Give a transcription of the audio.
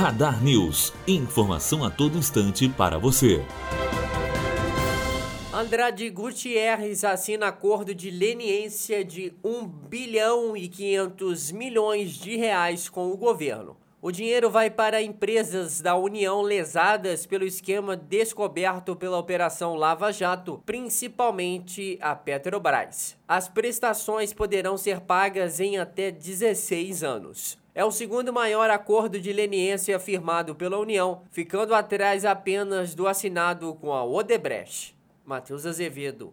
Radar News. Informação a todo instante para você. Andrade Gutierrez assina acordo de leniência de 1 bilhão e 500 milhões de reais com o governo. O dinheiro vai para empresas da União lesadas pelo esquema descoberto pela Operação Lava Jato, principalmente a Petrobras. As prestações poderão ser pagas em até 16 anos. É o segundo maior acordo de leniência firmado pela União, ficando atrás apenas do assinado com a Odebrecht. Matheus Azevedo,